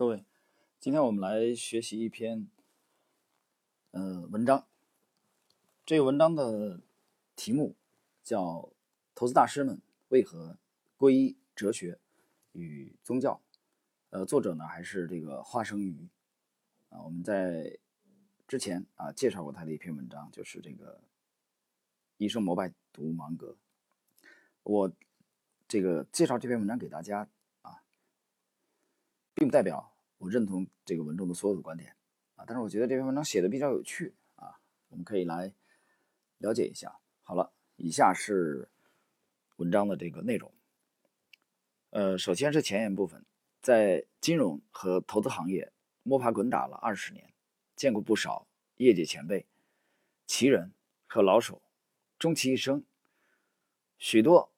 各位，今天我们来学习一篇呃文章。这个文章的题目叫《投资大师们为何皈依哲学与宗教》。呃，作者呢还是这个花生鱼啊。我们在之前啊介绍过他的一篇文章，就是这个一生膜拜读芒格。我这个介绍这篇文章给大家，并不代表。我认同这个文中的所有的观点啊，但是我觉得这篇文章写的比较有趣啊，我们可以来了解一下。好了，以下是文章的这个内容。呃，首先是前言部分，在金融和投资行业摸爬滚打了二十年，见过不少业界前辈、奇人和老手，终其一生，许多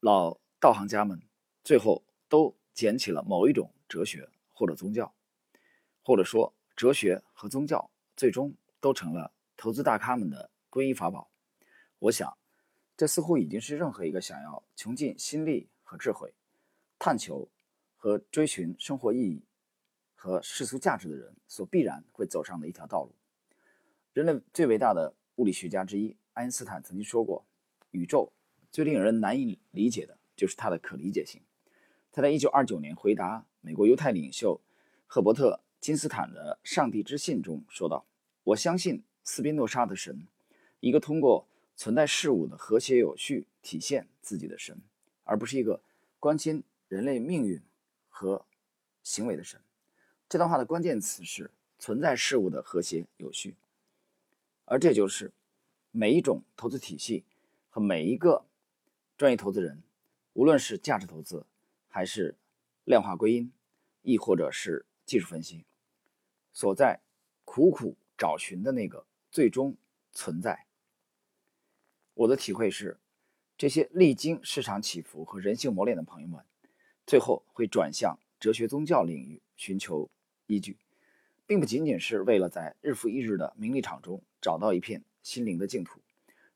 老道行家们最后都捡起了某一种哲学。或者宗教，或者说哲学和宗教，最终都成了投资大咖们的皈依法宝。我想，这似乎已经是任何一个想要穷尽心力和智慧，探求和追寻生活意义和世俗价值的人所必然会走上的一条道路。人类最伟大的物理学家之一爱因斯坦曾经说过：“宇宙最令人难以理解的就是它的可理解性。”他在1929年回答。美国犹太领袖赫伯特·金斯坦的《上帝之信》中说道：“我相信斯宾诺莎的神，一个通过存在事物的和谐有序体现自己的神，而不是一个关心人类命运和行为的神。”这段话的关键词是“存在事物的和谐有序”，而这就是每一种投资体系和每一个专业投资人，无论是价值投资还是。量化归因，亦或者是技术分析，所在苦苦找寻的那个最终存在。我的体会是，这些历经市场起伏和人性磨练的朋友们，最后会转向哲学宗教领域寻求依据，并不仅仅是为了在日复一日的名利场中找到一片心灵的净土，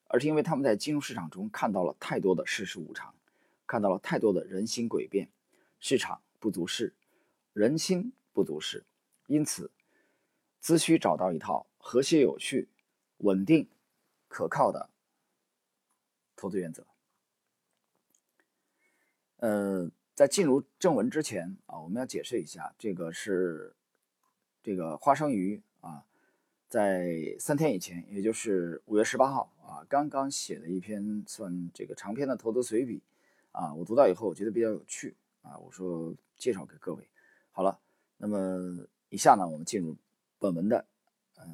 而是因为他们在金融市场中看到了太多的世事无常，看到了太多的人心诡辩。市场不足事，人心不足事，因此，只需找到一套和谐有序、稳定、可靠的投资原则。呃，在进入正文之前啊，我们要解释一下，这个是这个花生鱼啊，在三天以前，也就是五月十八号啊，刚刚写的一篇算这个长篇的投资随笔啊，我读到以后，我觉得比较有趣。啊，我说介绍给各位，好了，那么以下呢，我们进入本文的呃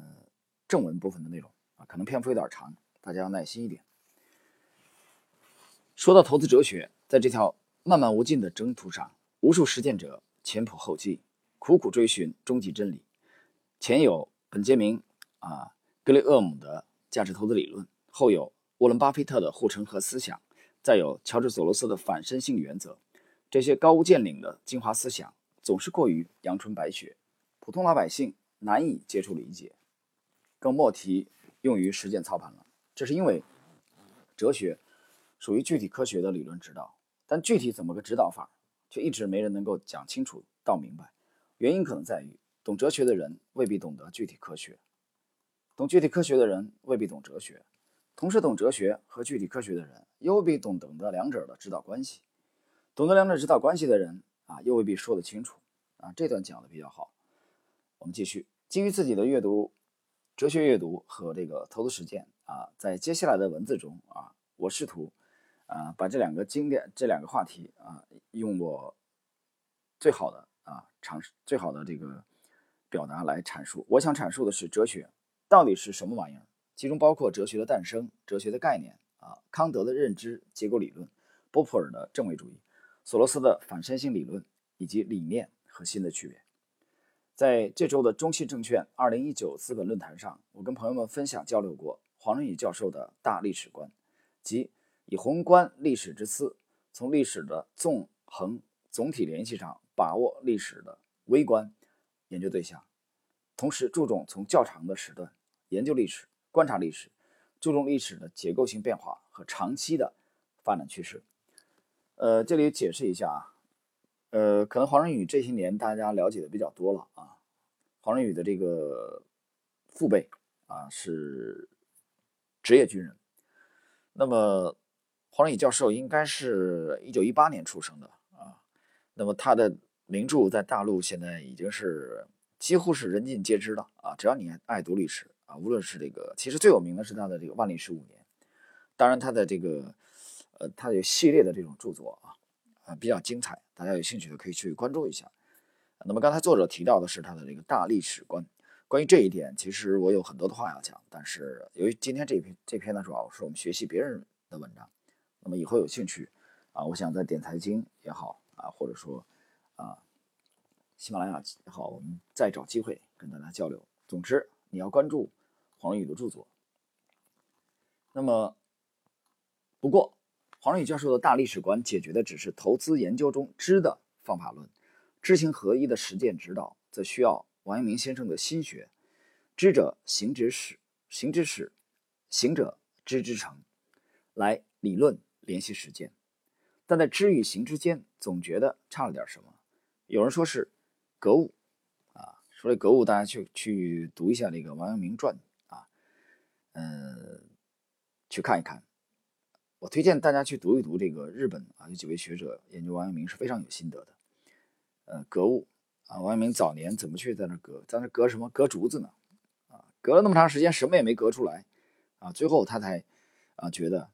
正文部分的内容啊，可能篇幅有点长，大家要耐心一点。说到投资哲学，在这条漫漫无尽的征途上，无数实践者前仆后继，苦苦追寻终极真理。前有本杰明啊格雷厄姆的价值投资理论，后有沃伦巴菲特的护城河思想，再有乔治索罗斯的反身性原则。这些高屋建瓴的精华思想总是过于阳春白雪，普通老百姓难以接触理解，更莫提用于实践操盘了。这是因为哲学属于具体科学的理论指导，但具体怎么个指导法，却一直没人能够讲清楚道明白。原因可能在于，懂哲学的人未必懂得具体科学，懂具体科学的人未必懂哲学，同时懂哲学和具体科学的人又未必懂懂得两者的指导关系。懂得两者指导关系的人啊，又未必说得清楚啊。这段讲的比较好，我们继续。基于自己的阅读、哲学阅读和这个投资实践啊，在接下来的文字中啊，我试图啊把这两个经典、这两个话题啊，用我最好的啊尝试、最好的这个表达来阐述。我想阐述的是哲学到底是什么玩意儿，其中包括哲学的诞生、哲学的概念啊、康德的认知结构理论、波普尔的正位主义。索罗斯的反身性理论以及理念和新的区别，在这周的中信证券二零一九资本论坛上，我跟朋友们分享交流过黄仁宇教授的大历史观，即以宏观历史之思，从历史的纵横总体联系上把握历史的微观研究对象，同时注重从较长的时段研究历史、观察历史，注重历史的结构性变化和长期的发展趋势。呃，这里解释一下啊，呃，可能黄仁宇这些年大家了解的比较多了啊。黄仁宇的这个父辈啊是职业军人，那么黄仁宇教授应该是一九一八年出生的啊。那么他的名著在大陆现在已经是几乎是人尽皆知了啊。只要你爱读历史啊，无论是这个，其实最有名的是他的这个万历十五年，当然他的这个呃，他有系列的这种著作啊。啊，比较精彩，大家有兴趣的可以去关注一下。那么刚才作者提到的是他的这个大历史观，关于这一点，其实我有很多的话要讲，但是由于今天这篇这篇呢，主要是我们学习别人的文章，那么以后有兴趣啊，我想在点财经也好啊，或者说啊喜马拉雅也好，我们再找机会跟大家交流。总之，你要关注黄宇的著作。那么不过。黄仁宇教授的大历史观解决的只是投资研究中知的方法论，知行合一的实践指导则需要王阳明先生的心学。知者行之始，行之始，行者知之成，来理论联系实践。但在知与行之间，总觉得差了点什么。有人说是格物啊，说这格物，大家去去读一下那个王阳明传，嗯，去看一看。我推荐大家去读一读这个日本啊，有几位学者研究王阳明是非常有心得的。呃，格物啊，王阳明早年怎么去在那格，在那格什么？格竹子呢？啊，隔了那么长时间，什么也没隔出来啊，最后他才啊觉得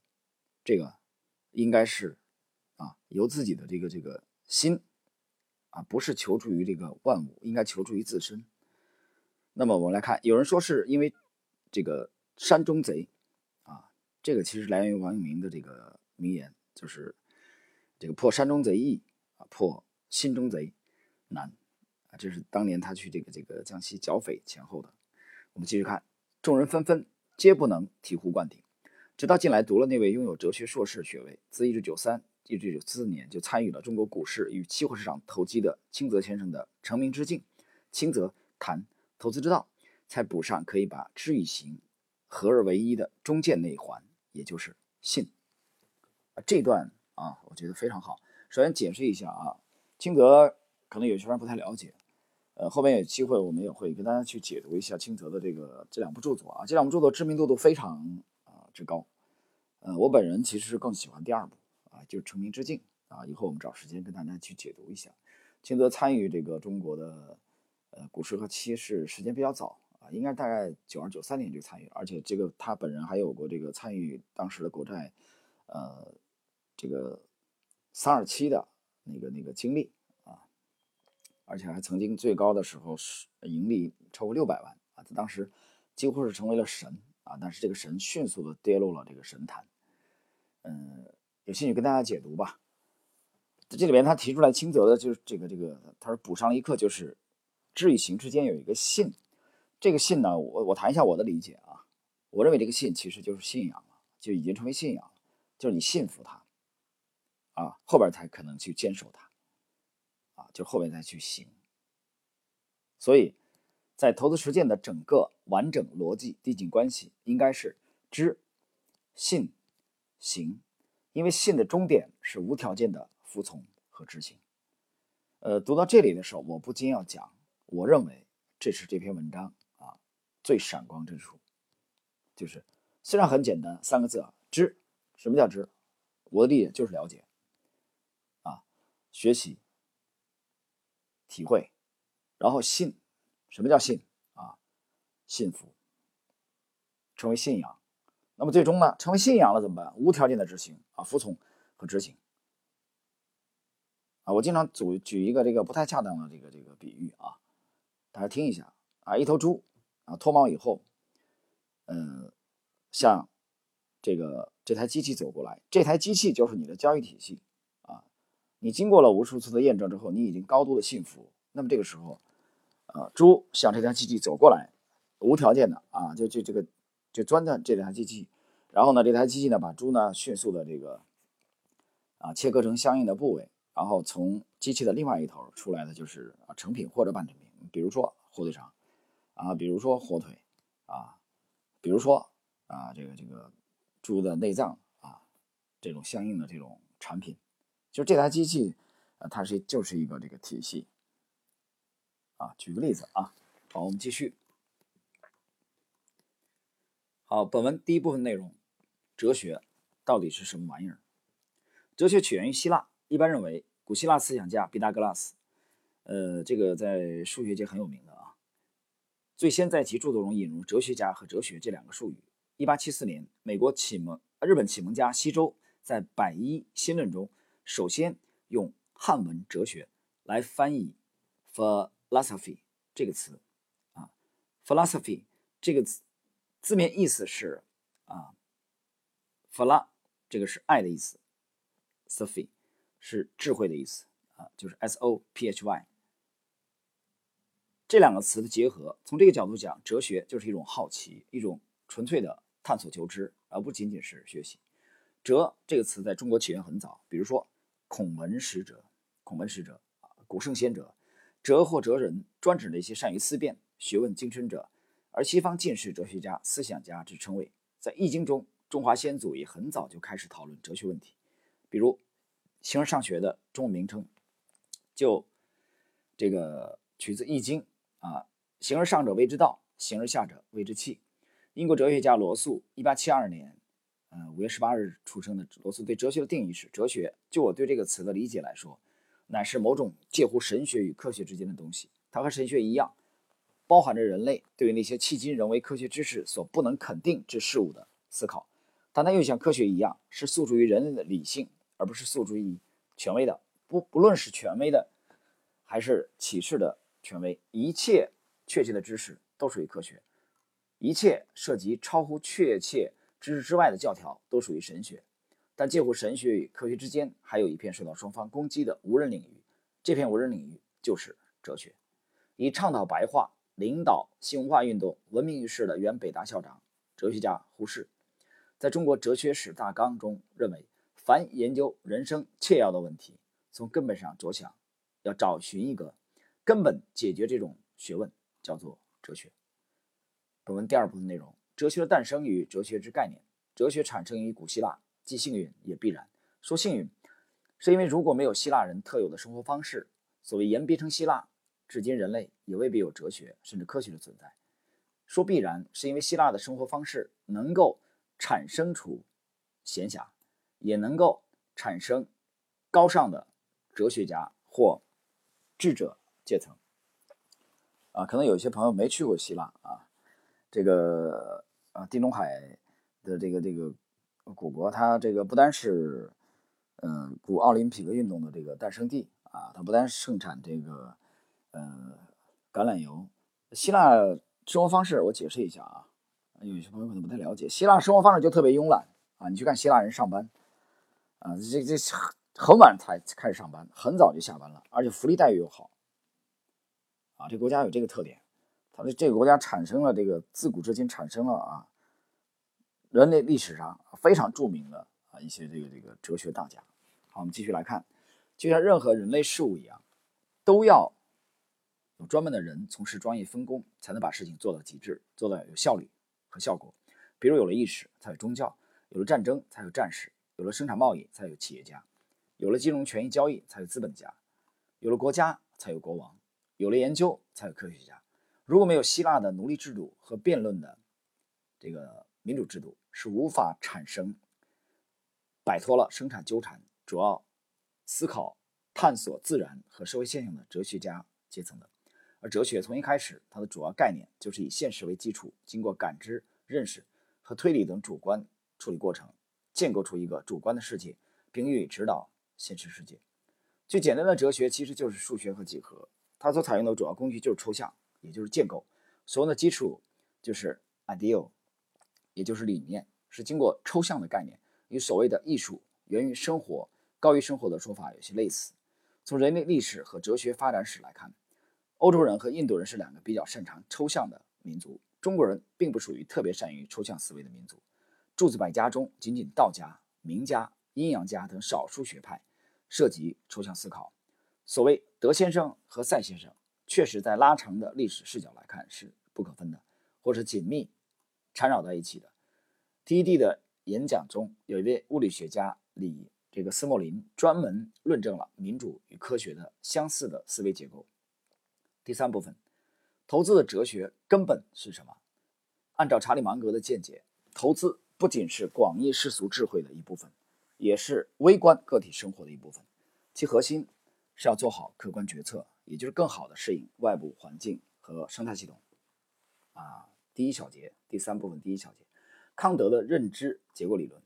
这个应该是啊由自己的这个这个心啊，不是求助于这个万物，应该求助于自身。那么我们来看，有人说是因为这个山中贼。啊这个其实来源于王阳明的这个名言，就是这个破山中贼易啊，破心中贼难啊。这是当年他去这个这个江西剿匪前后的。我们继续看，众人纷纷皆不能醍醐灌顶，直到近来读了那位拥有哲学硕士学位，自一九九三一九九四年就参与了中国股市与期货市场投机的清泽先生的《成名之境》，清泽谈投资之道，才补上可以把知与行合而为一的中间那一环。也就是信啊，这段啊，我觉得非常好。首先解释一下啊，清泽可能有些人不太了解，呃，后面有机会我们也会跟大家去解读一下清泽的这个这两部著作啊，这两部著作知名度都非常啊之高。呃，我本人其实是更喜欢第二部啊，就是《成名之境》啊，以后我们找时间跟大家去解读一下。清泽参与这个中国的呃股市和期市时间比较早。啊应该大概九二九三年就参与，而且这个他本人还有过这个参与当时的国债，呃，这个三二七的那个那个经历啊，而且还曾经最高的时候是盈利超过六百万啊，他当时几乎是成为了神啊，但是这个神迅速的跌落了这个神坛，嗯，有兴趣跟大家解读吧。这里边他提出来清泽的就是这个这个，他说补上了一课，就是知与行之间有一个信。这个信呢，我我谈一下我的理解啊。我认为这个信其实就是信仰了，就已经成为信仰了，就是你信服他，啊，后边才可能去坚守它，啊，就后边再去行。所以，在投资实践的整个完整逻辑递进关系，应该是知、信、行，因为信的终点是无条件的服从和执行。呃，读到这里的时候，我不禁要讲，我认为这是这篇文章。最闪光之处，就是虽然很简单，三个字啊，知。什么叫知？我的理解就是了解，啊，学习、体会，然后信。什么叫信？啊，信服，成为信仰。那么最终呢，成为信仰了怎么办？无条件的执行啊，服从和执行。啊，我经常举举一个这个不太恰当的这个这个比喻啊，大家听一下啊，一头猪。脱毛以后，嗯，像这个这台机器走过来，这台机器就是你的交易体系啊。你经过了无数次的验证之后，你已经高度的信服。那么这个时候，呃，猪向这台机器走过来，无条件的啊，就就这个就钻在这台机器，然后呢，这台机器呢把猪呢迅速的这个啊切割成相应的部位，然后从机器的另外一头出来的就是啊成品或者半成品，比如说火腿肠。啊，比如说火腿，啊，比如说啊，这个这个猪的内脏啊，这种相应的这种产品，就这台机器，啊，它是就是一个这个体系啊。举个例子啊，好，我们继续。好，本文第一部分内容，哲学到底是什么玩意儿？哲学起源于希腊，一般认为古希腊思想家毕达哥拉斯，呃，这个在数学界很有名的，最先在其著作中引入哲学家和哲学这两个术语。一八七四年，美国启蒙日本启蒙家西周在《百医新论》中，首先用汉文哲学来翻译 philosophy 这个词啊，philosophy 这个词。字面意思是啊，phila 这个是爱的意思，sophy 是智慧的意思啊，就是 s o p h y 这两个词的结合。从这个角度讲，哲学就是一种好奇，一种纯粹的探索求知，而不仅仅是学习。哲这个词在中国起源很早，比如说孔文使者，孔文使者啊，古圣先哲，哲或哲人，专指那些善于思辨、学问精深者。而西方近世哲学家、思想家之称谓，在《易经》中，中华先祖也很早就开始讨论哲学问题。比如，形而上学的中文名称，就这个取自《易经》啊，“形而上者谓之道，形而下者谓之器。”英国哲学家罗素，1872年，呃，五月十八日出生的罗素对哲学的定义是：哲学，就我对这个词的理解来说，乃是某种介乎神学与科学之间的东西。它和神学一样。包含着人类对于那些迄今仍为科学知识所不能肯定之事物的思考，但它又像科学一样，是诉诸于人类的理性，而不是诉诸于权威的。不不论是权威的，还是启示的权威，一切确切的知识都属于科学，一切涉及超乎确切知识之外的教条都属于神学。但介乎神学与科学之间，还有一片受到双方攻击的无人领域，这片无人领域就是哲学，以倡导白话。领导新文化运动闻名于世的原北大校长、哲学家胡适，在中国哲学史大纲中认为，凡研究人生切要的问题，从根本上着想，要找寻一个根本解决这种学问，叫做哲学。本文第二部分内容：哲学的诞生与哲学之概念。哲学产生于古希腊，既幸运也必然。说幸运，是因为如果没有希腊人特有的生活方式，所谓言必称希腊。至今，人类也未必有哲学甚至科学的存在。说必然，是因为希腊的生活方式能够产生出闲暇，也能够产生高尚的哲学家或智者阶层。啊，可能有些朋友没去过希腊啊，这个啊，地中海的这个这个古国，它这个不单是嗯古奥林匹克运动的这个诞生地啊，它不单盛产这个。呃，橄榄油，希腊生活方式我解释一下啊，有些朋友可能不太了解，希腊生活方式就特别慵懒啊。你去看希腊人上班啊，这这很晚才开始上班，很早就下班了，而且福利待遇又好啊。这国家有这个特点，它的这个国家产生了这个自古至今产生了啊，人类历史上非常著名的啊一些这个这个哲学大家。好，我们继续来看，就像任何人类事物一样，都要。有专门的人从事专业分工，才能把事情做到极致，做到有效率和效果。比如有了意识，才有宗教；有了战争，才有战士；有了生产贸易，才有企业家；有了金融权益交易，才有资本家；有了国家，才有国王；有了研究，才有科学家。如果没有希腊的奴隶制度和辩论的这个民主制度，是无法产生摆脱了生产纠缠、主要思考、探索自然和社会现象的哲学家阶层的。而哲学从一开始，它的主要概念就是以现实为基础，经过感知、认识和推理等主观处理过程，建构出一个主观的世界，并予以指导现实世界。最简单的哲学其实就是数学和几何，它所采用的主要工具就是抽象，也就是建构。所用的基础就是 ideal，也就是理念，是经过抽象的概念，与所谓的艺术源于生活、高于生活的说法有些类似。从人类历史和哲学发展史来看。欧洲人和印度人是两个比较擅长抽象的民族，中国人并不属于特别善于抽象思维的民族。诸子百家中，仅仅道家、名家、阴阳家等少数学派涉及抽象思考。所谓德先生和赛先生，确实在拉长的历史视角来看是不可分的，或者紧密缠绕在一起的。TED 的演讲中，有一位物理学家李这个斯莫林专门论证了民主与科学的相似的思维结构。第三部分，投资的哲学根本是什么？按照查理芒格的见解，投资不仅是广义世俗智慧的一部分，也是微观个体生活的一部分。其核心是要做好客观决策，也就是更好的适应外部环境和生态系统。啊，第一小节，第三部分第一小节，康德的认知结构理论。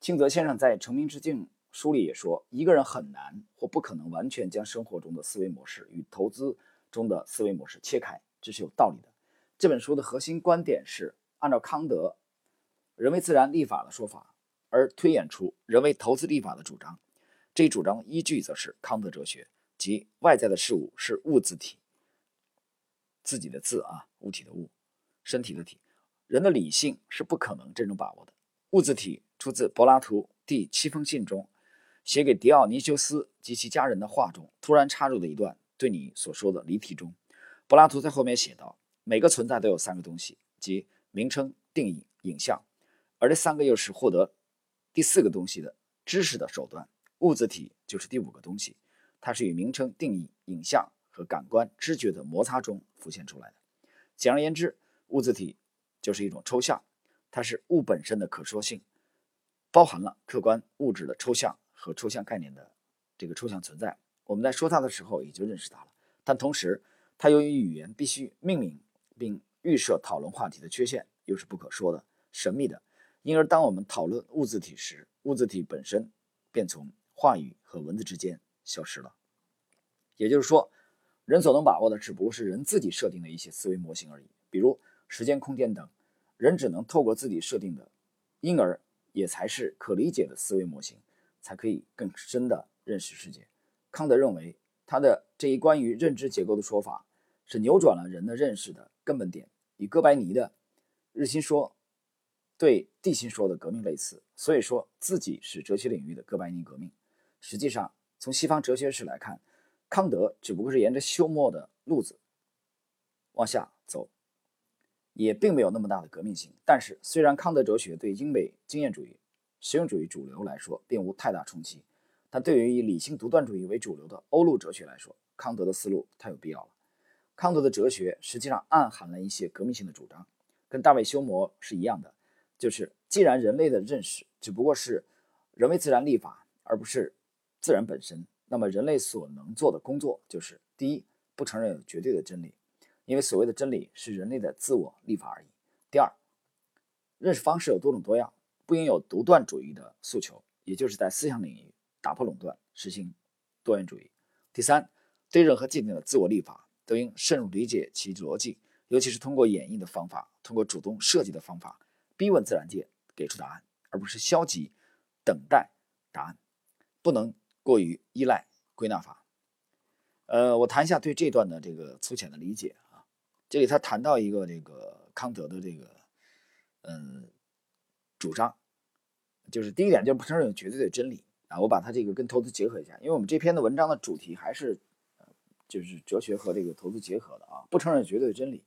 清泽先生在《成名之境》书里也说，一个人很难或不可能完全将生活中的思维模式与投资中的思维模式切开，这是有道理的。这本书的核心观点是按照康德“人为自然立法”的说法而推演出“人为投资立法”的主张。这一主张依据则是康德哲学，即外在的事物是物自体，自己的字啊，物体的物，身体的体，人的理性是不可能真正把握的。物自体出自柏拉图第七封信中写给狄奥尼修斯及其家人的话中突然插入的一段对你所说的离题中。柏拉图在后面写道：“每个存在都有三个东西，即名称、定义、影像，而这三个又是获得第四个东西的知识的手段。”物自体就是第五个东西，它是与名称、定义、影像和感官知觉的摩擦中浮现出来的。简而言之，物自体就是一种抽象，它是物本身的可说性，包含了客观物质的抽象和抽象概念的这个抽象存在。我们在说它的时候也就认识它了，但同时，它由于语言必须命名并预设讨论话题的缺陷，又是不可说的、神秘的，因而当我们讨论物自体时，物自体本身便从话语和文字之间消失了，也就是说，人所能把握的只不过是人自己设定的一些思维模型而已，比如时间、空间等，人只能透过自己设定的，因而也才是可理解的思维模型，才可以更深的认识世界。康德认为，他的这一关于认知结构的说法，是扭转了人的认识的根本点，与哥白尼的日心说对地心说的革命类似，所以说自己是哲学领域的哥白尼革命。实际上，从西方哲学史来看，康德只不过是沿着休谟的路子往下走，也并没有那么大的革命性。但是，虽然康德哲学对英美经验主义、实用主义主流来说并无太大冲击，但对于以理性独断主义为主流的欧陆哲学来说，康德的思路太有必要了。康德的哲学实际上暗含了一些革命性的主张，跟大卫休谟是一样的，就是既然人类的认识只不过是人为自然立法，而不是自然本身，那么人类所能做的工作就是：第一，不承认有绝对的真理，因为所谓的真理是人类的自我立法而已；第二，认识方式有多种多样，不应有独断主义的诉求，也就是在思想领域打破垄断，实行多元主义；第三，对任何既定的自我立法都应深入理解其逻辑，尤其是通过演绎的方法，通过主动设计的方法，逼问自然界给出答案，而不是消极等待答案，不能。过于依赖归纳法，呃，我谈一下对这段的这个粗浅的理解啊。这里他谈到一个这个康德的这个，嗯，主张，就是第一点就是不承认有绝对的真理啊。我把它这个跟投资结合一下，因为我们这篇的文章的主题还是，就是哲学和这个投资结合的啊。不承认绝对的真理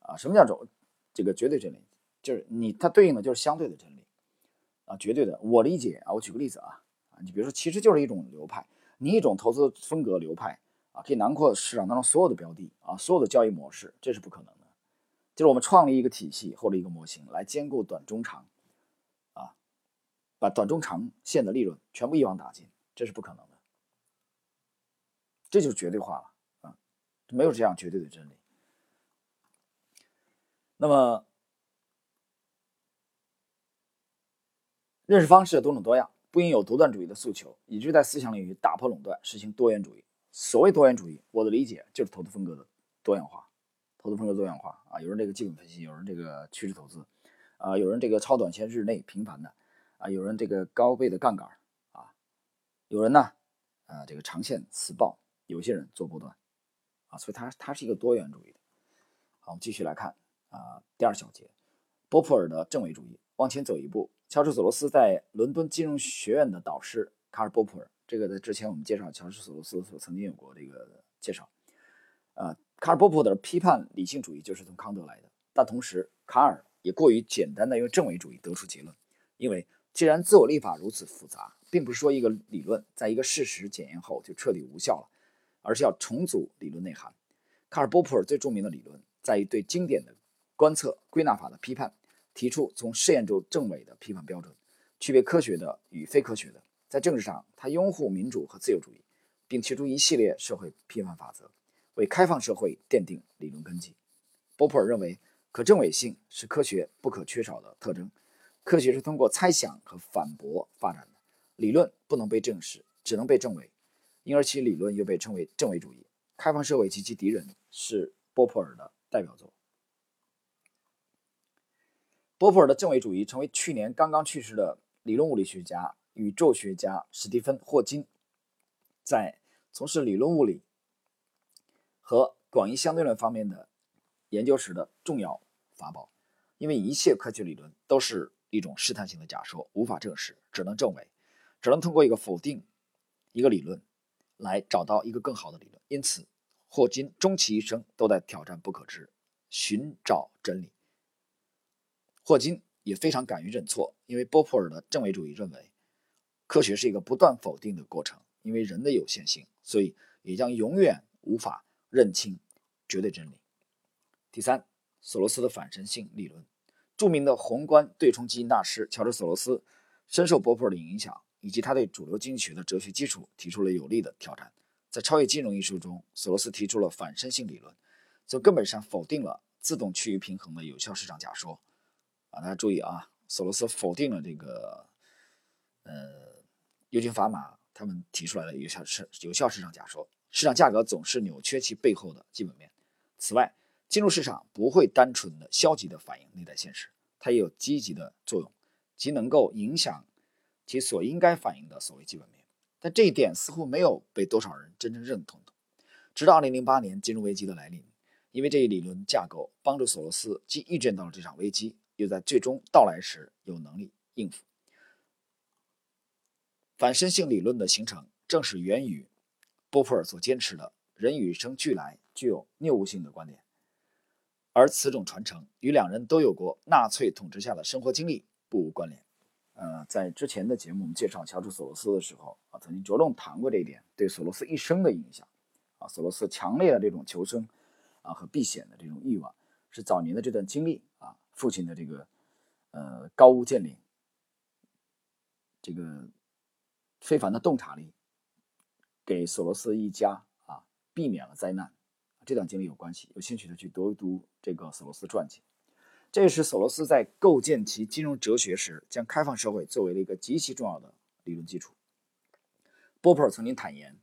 啊，什么叫种这个绝对真理？就是你它对应的就是相对的真理啊，绝对的。我理解啊，我举个例子啊。你比如说，其实就是一种流派，你一种投资风格流派啊，可以囊括市场当中所有的标的啊，所有的交易模式，这是不可能的。就是我们创立一个体系或者一个模型来兼顾短中长，啊，把短中长线的利润全部一网打尽，这是不可能的。这就是绝对化了啊，没有这样绝对的真理。那么，认识方式多种多样。不应有独断主义的诉求，以致在思想领域打破垄断，实行多元主义。所谓多元主义，我的理解就是投资风格的多样化。投资风格多样化啊，有人这个基本分析，有人这个趋势投资，啊，有人这个超短线日内频繁的，啊，有人这个高倍的杠杆，啊，有人呢，啊，这个长线死抱，有些人做波段，啊，所以它它是一个多元主义的。好，我们继续来看啊，第二小节，波普尔的正伪主义。往前走一步。乔治·索罗斯在伦敦金融学院的导师卡尔·波普尔，这个在之前我们介绍乔治·索罗斯所曾经有过这个介绍。呃，卡尔·波普尔的批判理性主义就是从康德来的，但同时卡尔也过于简单的用正伪主义得出结论，因为既然自我立法如此复杂，并不是说一个理论在一个事实检验后就彻底无效了，而是要重组理论内涵。卡尔·波普尔最著名的理论在于对经典的观测归纳法的批判，提出从试验中证伪的批判标准，区别科学的与非科学的。在政治上，他拥护民主和自由主义，并提出一系列社会批判法则，为开放社会奠定理论根基。波普尔认为，可证伪性是科学不可缺少的特征。科学是通过猜想和反驳发展的，理论不能被证实，只能被证伪，因而其理论又被称为证伪主义。开放社会及其敌人是波普尔的代表作。波普尔的证伪主义成为去年刚刚去世的理论物理学家。宇宙学家史蒂芬·霍金在从事理论物理和广义相对论方面的研究时的重要法宝。因为一切科学理论都是一种试探性的假说，无法证实，只能证伪，只能通过一个否定一个理论来找到一个更好的理论。因此，霍金终其一生都在挑战不可知，寻找真理。霍金也非常敢于认错，因为波普尔的证伪主义认为。科学是一个不断否定的过程，因为人的有限性，所以也将永远无法认清绝对真理。第三，索罗斯的反身性理论，著名的宏观对冲基金大师乔治·索罗斯深受波普尔的影响，以及他对主流经济学的哲学基础提出了有力的挑战。在《超越金融》一书中，索罗斯提出了反身性理论，从根本上否定了自动趋于平衡的有效市场假说。啊，大家注意啊，索罗斯否定了这个，呃。尤金·法玛他们提出来的有效市有效市场假说，市场价格总是扭曲其背后的基本面。此外，金融市场不会单纯的消极的反映内在现实，它也有积极的作用，即能够影响其所应该反映的所谓基本面。但这一点似乎没有被多少人真正认同的。直到2008年金融危机的来临，因为这一理论架构帮助索罗斯既预见到了这场危机，又在最终到来时有能力应付。反身性理论的形成，正是源于波普尔所坚持的“人与生俱来具有谬误性的”观点，而此种传承与两人都有过纳粹统治下的生活经历不无关联。呃，在之前的节目我们介绍乔治·索罗斯的时候啊，曾经着重谈过这一点对索罗斯一生的影响。啊，索罗斯强烈的这种求生啊和避险的这种欲望，是早年的这段经历，父亲的这个呃高屋建瓴，这个。非凡的洞察力，给索罗斯一家啊避免了灾难，这段经历有关系。有兴趣的去读一读这个索罗斯传记。这是索罗斯在构建其金融哲学时，将开放社会作为了一个极其重要的理论基础。波普尔曾经坦言，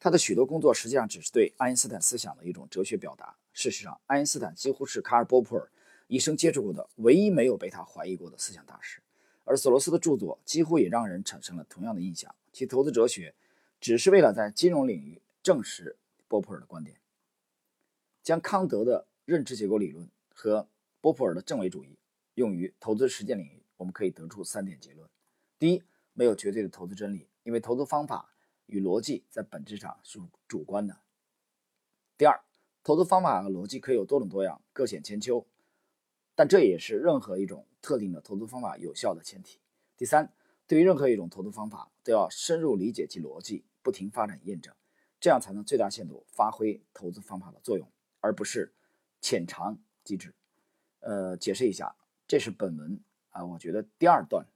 他的许多工作实际上只是对爱因斯坦思想的一种哲学表达。事实上，爱因斯坦几乎是卡尔·波普尔一生接触过的唯一没有被他怀疑过的思想大师。而索罗斯的著作几乎也让人产生了同样的印象，其投资哲学只是为了在金融领域证实波普尔的观点。将康德的认知结构理论和波普尔的证伪主义用于投资实践领域，我们可以得出三点结论：第一，没有绝对的投资真理，因为投资方法与逻辑在本质上是主观的；第二，投资方法和逻辑可以有多种多样，各显千秋。但这也是任何一种特定的投资方法有效的前提。第三，对于任何一种投资方法，都要深入理解其逻辑，不停发展验证，这样才能最大限度发挥投资方法的作用，而不是浅尝即止。呃，解释一下，这是本文啊，我觉得第二段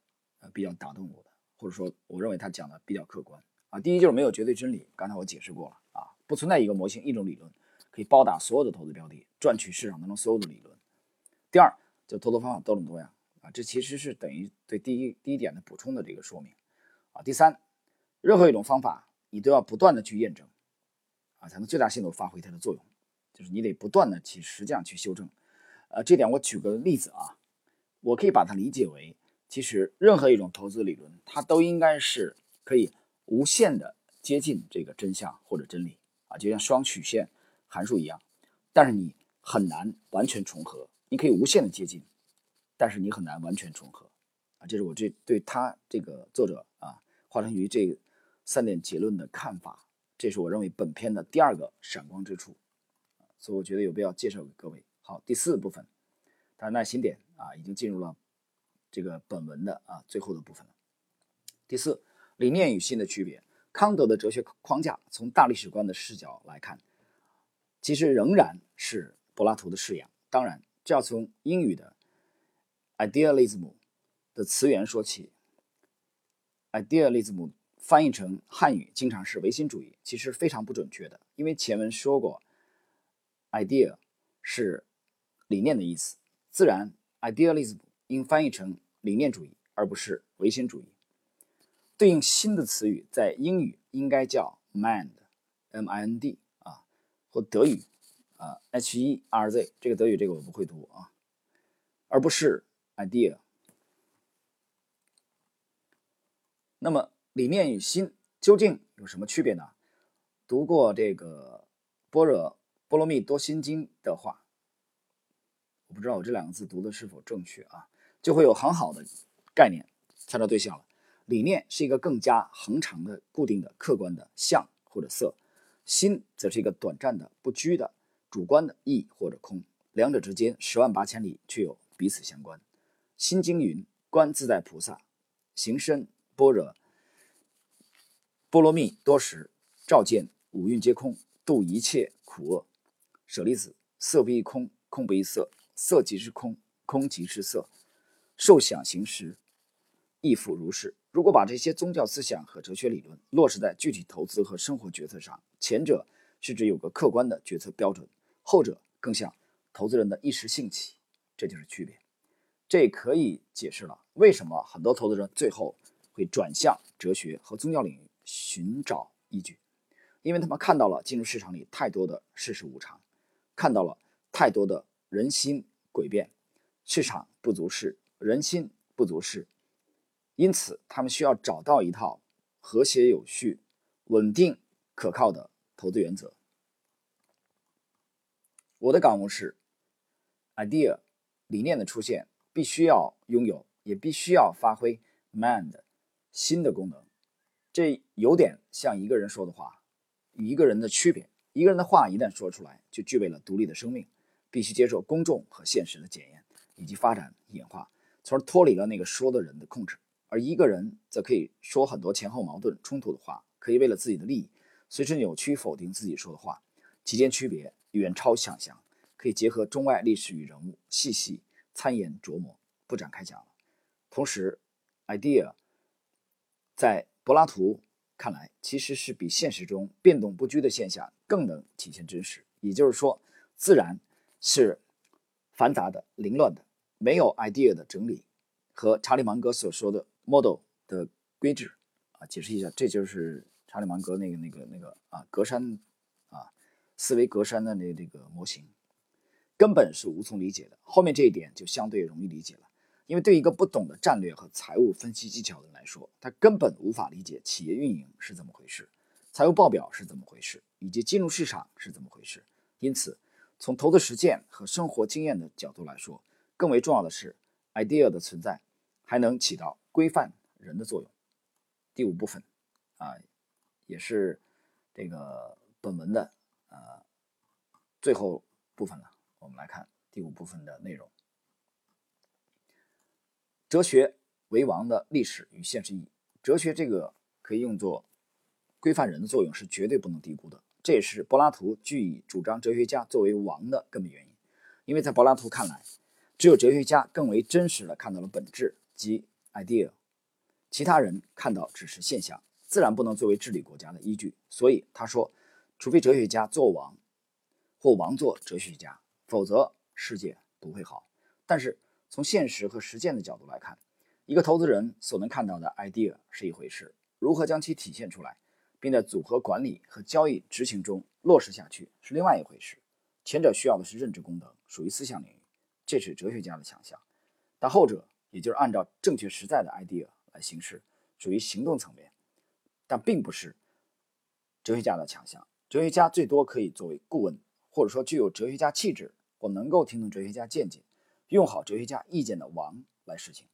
呃比较打动我的，或者说我认为他讲的比较客观啊。第一就是没有绝对真理，刚才我解释过了啊，不存在一个模型、一种理论可以包打所有的投资标的，赚取市场当中所有的理论。第二，就投资方法多种多样啊，这其实是等于对第一第一点的补充的这个说明啊。第三，任何一种方法你都要不断的去验证啊，才能最大限度发挥它的作用，就是你得不断的去实际上去修正。呃，这点我举个例子啊，我可以把它理解为，其实任何一种投资理论，它都应该是可以无限的接近这个真相或者真理啊，就像双曲线函数一样，但是你很难完全重合。你可以无限的接近，但是你很难完全重合啊！这是我这对他这个作者啊华晨宇这三点结论的看法，这是我认为本片的第二个闪光之处，所以我觉得有必要介绍给各位。好，第四部分，他耐心点啊，已经进入了这个本文的啊最后的部分了。第四，理念与心的区别。康德的哲学框架从大历史观的视角来看，其实仍然是柏拉图的式样。当然，就要从英语的 idealism 的词源说起。idealism 翻译成汉语经常是唯心主义，其实非常不准确的，因为前文说过，idea 是理念的意思，自然 idealism 应翻译成理念主义，而不是唯心主义。对应新的词语，在英语应该叫 mind，m-i-n-d 啊，或德语啊，h-e-r-z，这个德语这个我不会读啊，而不是 idea。那么理念与心究竟有什么区别呢？读过这个《般若波罗蜜多心经》的话，我不知道我这两个字读的是否正确啊，就会有很好的概念参照对象了。理念是一个更加恒长的、固定的、客观的相或者色，心则是一个短暂的、不拘的、主观的意或者空。两者之间十万八千里，却有彼此相关。《心经》云：“观自在菩萨行深般若波罗蜜多时，照见五蕴皆空，度一切苦厄。”舍利子，色不异空，空不异色，色即是空，空即是色。受想行识，亦复如是。如果把这些宗教思想和哲学理论落实在具体投资和生活决策上，前者是指有个客观的决策标准，后者更像投资人的一时兴起，这就是区别。这可以解释了为什么很多投资人最后会转向哲学和宗教领域寻找依据，因为他们看到了进入市场里太多的世事无常，看到了太多的人心诡辩，市场不足事，人心不足事。因此，他们需要找到一套和谐、有序、稳定、可靠的投资原则。我的感悟是：idea 理念的出现，必须要拥有，也必须要发挥 mind 新的功能。这有点像一个人说的话，一个人的区别。一个人的话一旦说出来，就具备了独立的生命，必须接受公众和现实的检验以及发展演化，从而脱离了那个说的人的控制。而一个人则可以说很多前后矛盾冲突的话，可以为了自己的利益随时扭曲否定自己说的话，其间区别远超想象，可以结合中外历史与人物细细参研琢磨，不展开讲了。同时，idea 在柏拉图看来，其实是比现实中变动不居的现象更能体现真实。也就是说，自然是繁杂的、凌乱的，没有 idea 的整理和查理芒格所说的。model 的规制啊，解释一下，这就是查理芒格那个那个那个啊格栅思维格栅的那这个模型，根本是无从理解的。后面这一点就相对容易理解了，因为对一个不懂的战略和财务分析技巧的人来说，他根本无法理解企业运营是怎么回事，财务报表是怎么回事，以及进入市场是怎么回事。因此，从投资实践和生活经验的角度来说，更为重要的是 idea 的存在还能起到。规范人的作用。第五部分啊，也是这个本文的呃最后部分了。我们来看第五部分的内容：哲学为王的历史与现实意义。哲学这个可以用作规范人的作用，是绝对不能低估的。这也是柏拉图据以主张哲学家作为王的根本原因。因为在柏拉图看来，只有哲学家更为真实的看到了本质及。idea，其他人看到只是现象，自然不能作为治理国家的依据。所以他说，除非哲学家做王，或王做哲学家，否则世界不会好。但是从现实和实践的角度来看，一个投资人所能看到的 idea 是一回事，如何将其体现出来，并在组合管理和交易执行中落实下去是另外一回事。前者需要的是认知功能，属于思想领域，这是哲学家的强项；但后者。也就是按照正确实在的 idea 来行事，属于行动层面，但并不是哲学家的强项。哲学家最多可以作为顾问，或者说具有哲学家气质或能够听懂哲学家见解、用好哲学家意见的王来实行。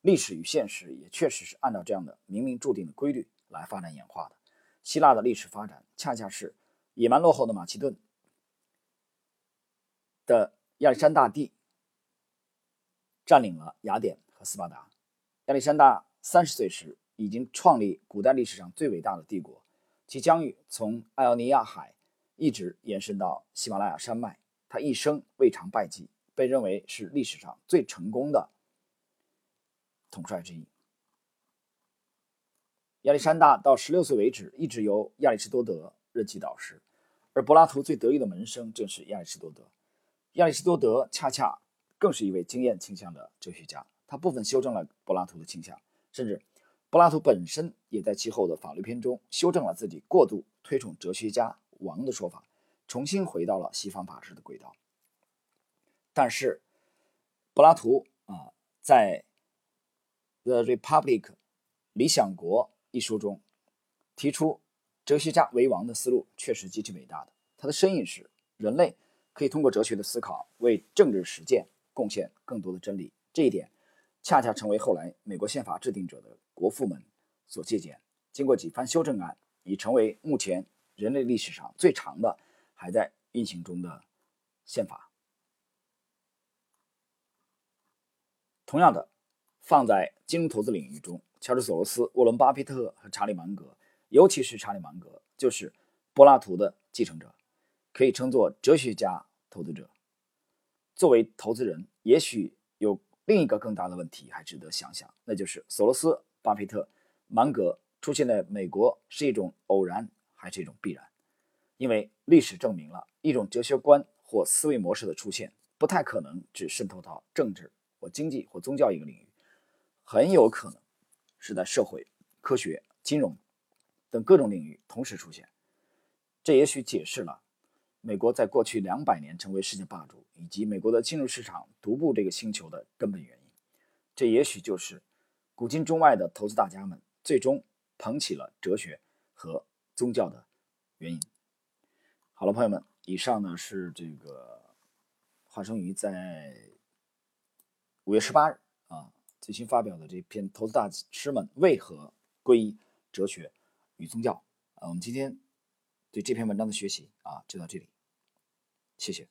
历史与现实也确实是按照这样的冥冥注定的规律来发展演化的。希腊的历史发展恰恰是野蛮落后的马其顿的亚历山大帝。占领了雅典和斯巴达。亚历山大三十岁时，已经创立古代历史上最伟大的帝国，其疆域从艾奥尼亚海一直延伸到喜马拉雅山脉。他一生未尝败绩，被认为是历史上最成功的统帅之一。亚历山大到十六岁为止，一直由亚里士多德任其导师，而柏拉图最得意的门生正是亚里士多德。亚里士多德恰恰更是一位经验倾向的哲学家，他部分修正了柏拉图的倾向，甚至柏拉图本身也在其后的法律篇中修正了自己过度推崇哲学家王的说法。重新回到了西方法治的轨道，但是柏拉图啊，在《The Republic》理想国一书中提出哲学家为王的思路，确实极其伟大的。他的深意是，人类可以通过哲学的思考，为政治实践贡献更多的真理。这一点恰恰成为后来美国宪法制定者的国父们所借鉴。经过几番修正案，已成为目前人类历史上最长的。还在运行中的宪法，同样的，放在金融投资领域中，乔治·索罗斯、沃伦·巴菲特和查理·芒格，尤其是查理·芒格，就是柏拉图的继承者，可以称作哲学家投资者。作为投资人，也许有另一个更大的问题还值得想想，那就是索罗斯、巴菲特、芒格出现在美国是一种偶然，还是一种必然？因为历史证明了一种哲学观或思维模式的出现，不太可能只渗透到政治或经济或宗教一个领域，很有可能是在社会、科学、金融等各种领域同时出现。这也许解释了美国在过去两百年成为世界霸主，以及美国的金融市场独步这个星球的根本原因。这也许就是古今中外的投资大家们最终捧起了哲学和宗教的原因。好了，朋友们，以上呢是这个华生于在五月十八日啊最新发表的这篇《投资大师们为何皈依哲学与宗教》啊，我们今天对这篇文章的学习啊就到这里，谢谢。